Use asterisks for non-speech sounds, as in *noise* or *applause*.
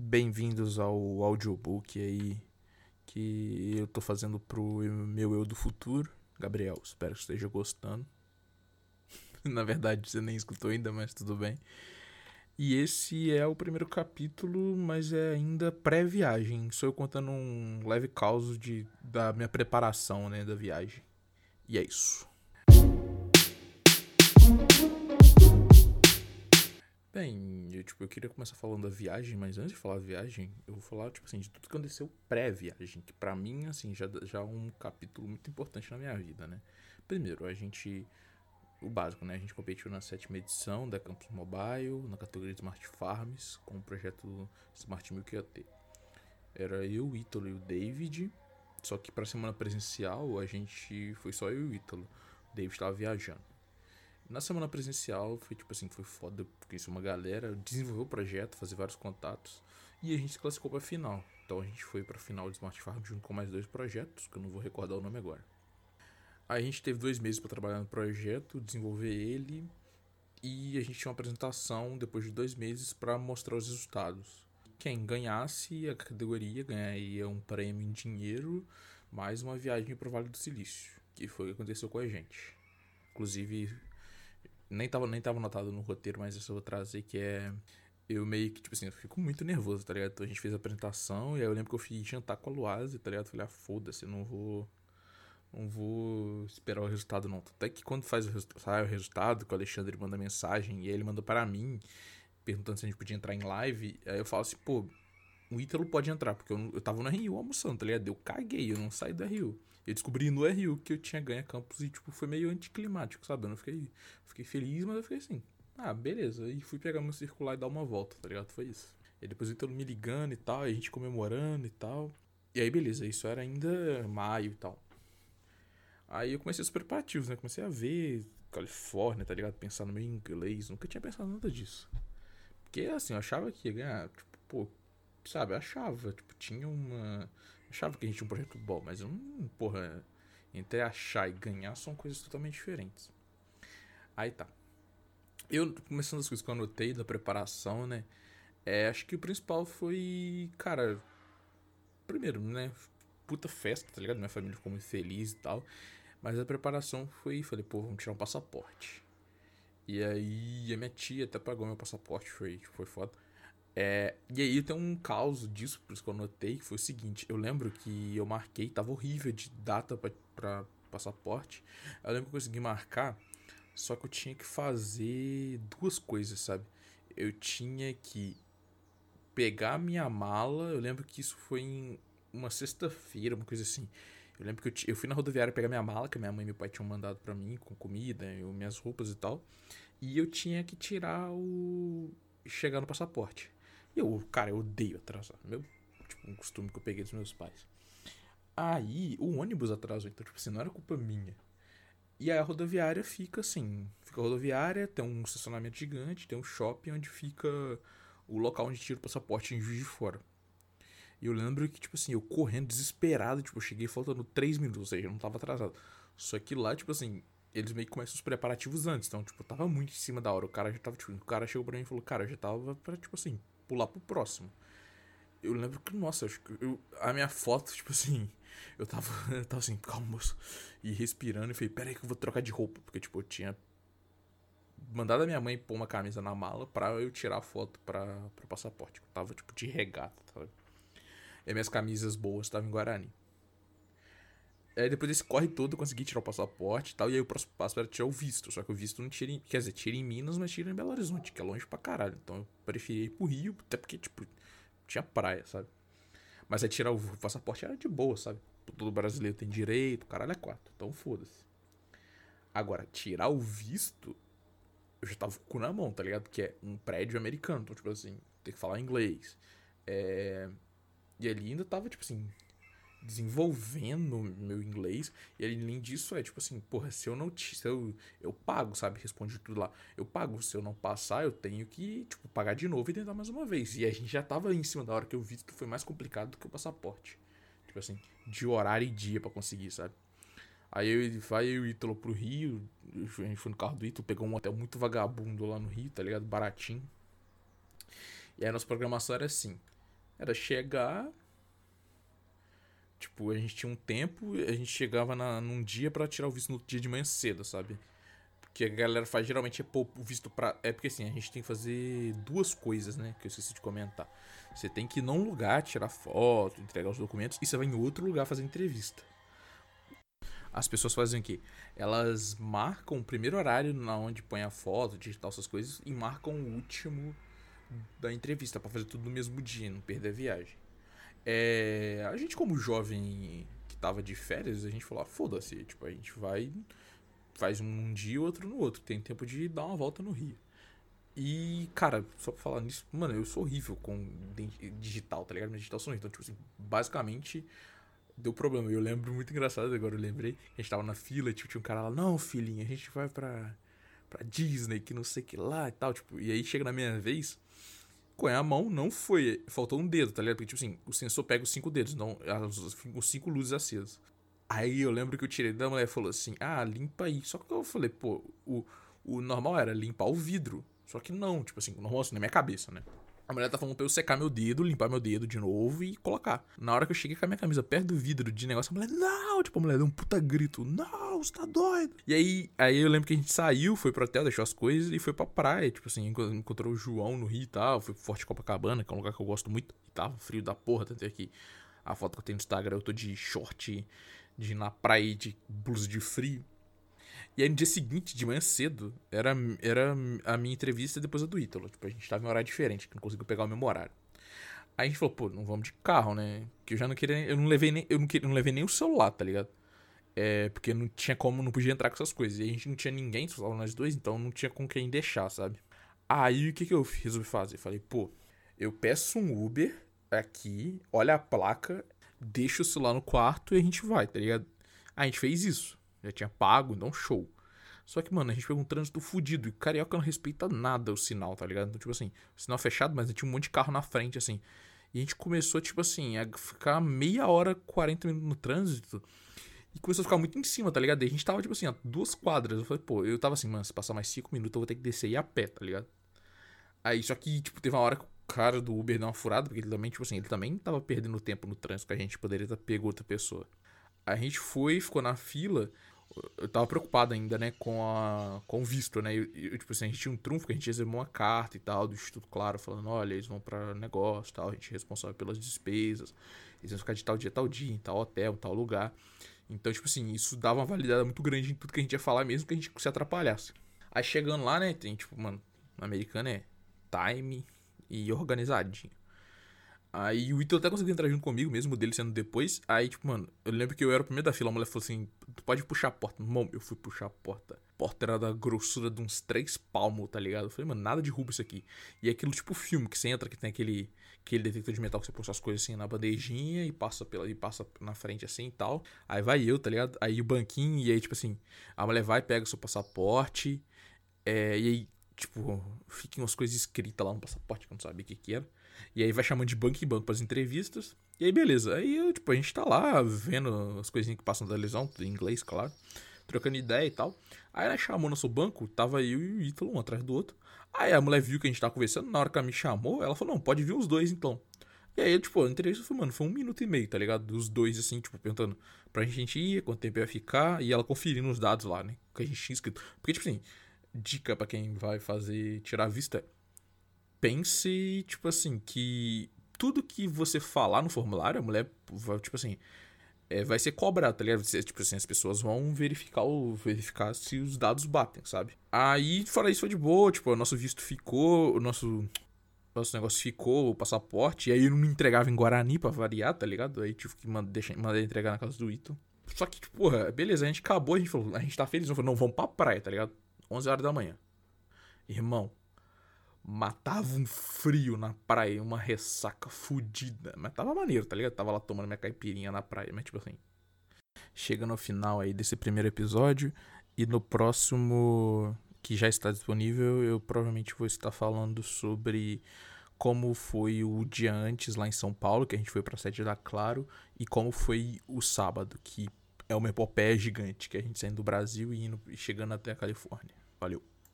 Bem-vindos ao audiobook aí que eu tô fazendo pro meu eu do futuro. Gabriel, espero que esteja gostando. *laughs* Na verdade, você nem escutou ainda, mas tudo bem. E esse é o primeiro capítulo, mas é ainda pré-viagem. Sou eu contando um leve caos de, da minha preparação, né, da viagem. E é isso. Bem, eu, tipo, eu queria começar falando da viagem, mas antes de falar da viagem, eu vou falar, tipo assim, de tudo que aconteceu pré-viagem, que para mim, assim, já, já é um capítulo muito importante na minha vida, né? Primeiro, a gente, o básico, né? A gente competiu na sétima edição da Campus Mobile, na categoria Smart Farms, com o projeto Smart Milk IoT. Era eu, o Ítalo e o David, só que pra semana presencial, a gente, foi só eu e o Ítalo. O David estava viajando. Na semana presencial foi tipo assim, foi foda, conheci uma galera, desenvolveu o projeto, fazer vários contatos e a gente se classificou pra final. Então a gente foi pra final de Smart Farm junto com mais dois projetos, que eu não vou recordar o nome agora. Aí a gente teve dois meses para trabalhar no projeto, desenvolver ele e a gente tinha uma apresentação depois de dois meses para mostrar os resultados. Quem ganhasse a categoria ganharia um prêmio em dinheiro mais uma viagem para o Vale do Silício, que foi o que aconteceu com a gente. Inclusive, nem tava, nem tava anotado no roteiro, mas isso eu vou trazer, que é. Eu meio que, tipo assim, eu fico muito nervoso, tá ligado? Então a gente fez a apresentação e aí eu lembro que eu fui jantar com a Luase, tá ligado? Falei, ah, foda-se, não vou. Não vou esperar o resultado, não. Até que quando faz o, sai o resultado, que o Alexandre manda mensagem e aí ele manda para mim, perguntando se a gente podia entrar em live, aí eu falo assim, pô, o Ítalo pode entrar, porque eu, eu tava no Rio almoçando, tá ligado? Eu caguei, eu não saí do Rio. Eu descobri no RU que eu tinha ganho a campus e, tipo, foi meio anticlimático, sabe? Eu não fiquei, fiquei feliz, mas eu fiquei assim, ah, beleza. E fui pegar meu circular e dar uma volta, tá ligado? Foi isso. E depois o Ítalo me ligando e tal, e a gente comemorando e tal. E aí, beleza, isso era ainda maio e tal. Aí eu comecei os preparativos, né? Comecei a ver Califórnia, tá ligado? Pensar no meu inglês. Nunca tinha pensado nada disso. Porque, assim, eu achava que ia ganhar, tipo, pô, sabe? Achava, tipo, tinha uma achava que a gente tinha um projeto bom, mas eu não, porra, entre achar e ganhar são coisas totalmente diferentes. Aí tá. Eu, começando as coisas que eu anotei da preparação, né? É, acho que o principal foi, cara, primeiro, né? Puta festa, tá ligado? Minha família ficou muito feliz e tal. Mas a preparação foi, falei, pô, vamos tirar um passaporte. E aí a minha tia até pagou meu passaporte, foi, foi foda. É, e aí tem um caos disso, por isso que eu anotei, que foi o seguinte, eu lembro que eu marquei, tava horrível de data para passaporte. Eu lembro que eu consegui marcar, só que eu tinha que fazer duas coisas, sabe? Eu tinha que pegar minha mala, eu lembro que isso foi em uma sexta-feira, uma coisa assim. Eu lembro que eu, eu fui na rodoviária pegar minha mala, que minha mãe e meu pai tinham mandado para mim, com comida, eu, minhas roupas e tal. E eu tinha que tirar o. chegar no passaporte. Eu, cara, eu odeio atrasar. Meu, tipo, um costume que eu peguei dos meus pais. Aí, o ônibus atrasou, então, tipo assim, não era culpa minha. E aí a rodoviária fica assim. Fica a rodoviária, tem um estacionamento gigante, tem um shopping onde fica o local onde tira o passaporte em Juiz de Fora. E eu lembro que, tipo assim, eu correndo desesperado, tipo, eu cheguei faltando 3 minutos, ou seja, eu não tava atrasado. Só que lá, tipo assim, eles meio que começam os preparativos antes, então, tipo, eu tava muito em cima da hora. O cara já tava, tipo, o cara chegou pra mim e falou, cara, eu já tava pra, tipo assim, pular pro próximo. Eu lembro que, nossa, eu, a minha foto, tipo assim, eu tava, *laughs* eu tava assim, calma, moço, e respirando, e falei, pera aí que eu vou trocar de roupa, porque, tipo, eu tinha mandado a minha mãe pôr uma camisa na mala pra eu tirar a foto pra, pra passaporte. Eu tava, tipo, de regata, sabe? E minhas camisas boas estavam em Guarani. Aí depois desse corre todo, eu consegui tirar o passaporte e tal. E aí o próximo passo era tirar o visto. Só que o visto não tira em. Quer dizer, tira em Minas, mas tira em Belo Horizonte, que é longe pra caralho. Então eu preferi ir pro Rio, até porque, tipo, tinha praia, sabe? Mas aí tirar o passaporte era de boa, sabe? Todo brasileiro tem direito, caralho é quatro. Então foda-se. Agora, tirar o visto, eu já tava com o cu na mão, tá ligado? Que é um prédio americano. Então, tipo assim, tem que falar inglês. É... E ali ainda tava, tipo assim, desenvolvendo meu inglês. E além disso, é tipo assim, porra, se eu não. Se eu, eu pago, sabe? Responde tudo lá. Eu pago. Se eu não passar, eu tenho que, tipo, pagar de novo e tentar mais uma vez. E a gente já tava em cima da hora que eu vi que foi mais complicado do que o passaporte. Tipo assim, de horário e dia para conseguir, sabe? Aí eu, vai eu e o Ítalo pro Rio. A gente foi no carro do Ítalo, pegou um hotel muito vagabundo lá no Rio, tá ligado? Baratinho. E aí a nossa programação era assim. era chegar. Tipo, a gente tinha um tempo, a gente chegava na, num dia para tirar o visto no dia de manhã cedo, sabe? Porque a galera faz geralmente é pôr o visto pra. É porque assim, a gente tem que fazer duas coisas, né? Que eu esqueci de comentar. Você tem que ir num lugar, tirar foto, entregar os documentos, e você vai em outro lugar fazer entrevista. As pessoas fazem o quê? Elas marcam o primeiro horário na onde põe a foto, digital essas coisas, e marcam o último da entrevista para fazer tudo no mesmo dia, não perder a viagem. É, a gente como jovem que tava de férias, a gente falou, ah, foda-se, tipo, a gente vai faz um dia e outro no outro, tem tempo de dar uma volta no Rio. E, cara, só pra falar nisso, mano, eu sou horrível com digital, tá ligado? Minha digital sou Então, tipo assim, basicamente, deu problema. Eu lembro muito engraçado, agora eu lembrei. A gente tava na fila, tipo, tinha um cara lá, não, filhinha, a gente vai pra, pra Disney, que não sei que lá e tal. Tipo, e aí chega na minha vez, com a mão não foi. Faltou um dedo, tá ligado? Porque, tipo assim, o sensor pega os cinco dedos, não os cinco luzes acesas. Aí eu lembro que eu tirei da mulher e falou assim: ah, limpa aí. Só que eu falei, pô, o, o normal era limpar o vidro. Só que não, tipo assim, o normal assim, na minha cabeça, né? A mulher tá falando pra eu secar meu dedo, limpar meu dedo de novo e colocar. Na hora que eu cheguei com a minha camisa perto do vidro de negócio, a mulher, não! Tipo, a mulher deu um puta grito, não, você tá doido? E aí, aí eu lembro que a gente saiu, foi pro hotel, deixou as coisas e foi pra praia. Tipo assim, encontrou o João no Rio e tal, foi pro Forte Copacabana, que é um lugar que eu gosto muito. E tava frio da porra, tanto é que a foto que eu tenho no Instagram eu tô de short, de na praia de blusa de frio. E aí no dia seguinte, de manhã cedo, era, era a minha entrevista depois da do Ítalo. Tipo, a gente tava em horário diferente, que não conseguiu pegar o mesmo horário. Aí a gente falou, pô, não vamos de carro, né? Que eu já não queria. Eu não levei nem, eu não, queria, não levei nem o celular, tá ligado? É, porque não tinha como, não podia entrar com essas coisas. E a gente não tinha ninguém, só nós dois, então não tinha com quem deixar, sabe? Aí o que, que eu resolvi fazer? Falei, pô, eu peço um Uber aqui, olha a placa, deixa o celular no quarto e a gente vai, tá ligado? A gente fez isso. Já tinha pago, então show. Só que, mano, a gente pegou um trânsito fudido. E carioca não respeita nada o sinal, tá ligado? Então, tipo assim, sinal fechado, mas tinha um monte de carro na frente, assim. E a gente começou, tipo assim, a ficar meia hora, 40 minutos no trânsito. E começou a ficar muito em cima, tá ligado? E a gente tava, tipo assim, a duas quadras. Eu falei, pô, eu tava assim, mano, se passar mais cinco minutos, eu vou ter que descer e ir a pé, tá ligado? Aí, só que, tipo, teve uma hora que o cara do Uber deu uma furada, porque ele também, tipo assim, ele também tava perdendo tempo no trânsito, que a gente poderia ter pego outra pessoa. A gente foi, ficou na fila eu tava preocupado ainda, né, com, a, com o visto, né? Eu, eu, tipo assim, a gente tinha um trunfo que a gente recebeu uma carta e tal do Instituto Claro falando, olha, eles vão para negócio tal, a gente é responsável pelas despesas, eles vão ficar de tal dia, tal dia, em tal hotel, em tal lugar. Então, tipo assim, isso dava uma validade muito grande em tudo que a gente ia falar, mesmo que a gente se atrapalhasse. Aí chegando lá, né, tem, tipo, mano, no americano é time e organizadinho. Aí o Ítalo até conseguiu entrar junto comigo, mesmo dele sendo depois. Aí, tipo, mano, eu lembro que eu era o primeiro da fila. A mulher falou assim: Tu pode puxar a porta. Mano, eu fui puxar a porta. A porta era da grossura de uns três palmos, tá ligado? Eu falei, mano, nada de roubo isso aqui. E é aquilo tipo filme que você entra, que tem aquele, aquele detector de metal que você põe suas coisas assim na bandejinha e passa, pela, e passa na frente assim e tal. Aí vai eu, tá ligado? Aí o banquinho, e aí, tipo assim, a mulher vai, pega o seu passaporte. É, e aí, tipo, fiquem umas coisas escritas lá no passaporte que eu não sabia o que que era. E aí vai chamando de banco em banco para as entrevistas. E aí, beleza. Aí, tipo, a gente tá lá vendo as coisinhas que passam da lesão, em inglês, claro. Trocando ideia e tal. Aí ela chamou nosso banco, tava eu e o Ítalo, um atrás do outro. Aí a mulher viu que a gente tava conversando, na hora que ela me chamou, ela falou, não, pode vir os dois então. E aí, tipo, a entrevista foi, mano, foi um minuto e meio, tá ligado? Dos dois, assim, tipo, perguntando pra gente ir, quanto tempo ia ficar, e ela conferindo os dados lá, né? Que a gente tinha escrito. Porque, tipo assim, dica para quem vai fazer, tirar a vista pense, tipo assim, que tudo que você falar no formulário, a mulher, vai, tipo assim, é, vai ser cobrado, tá ligado? Tipo assim, as pessoas vão verificar, verificar se os dados batem, sabe? Aí, fora isso, foi de boa, tipo, o nosso visto ficou, o nosso, nosso negócio ficou, o passaporte, e aí eu não me entregava em Guarani pra variar, tá ligado? Aí tive que mandar, deixar, mandar entregar na casa do Ito. Só que, tipo, porra, beleza, a gente acabou, a gente falou, a gente tá feliz, não falou, não, vamos pra praia, tá ligado? 11 horas da manhã. Irmão, matava um frio na praia, uma ressaca fodida. Mas tava maneiro, tá ligado? Tava lá tomando minha caipirinha na praia, mas tipo assim. Chega no final aí desse primeiro episódio e no próximo que já está disponível, eu provavelmente vou estar falando sobre como foi o dia antes lá em São Paulo, que a gente foi pra sede da Claro, e como foi o sábado, que é uma epopeia gigante, que a gente saindo do Brasil e indo, chegando até a Califórnia. Valeu.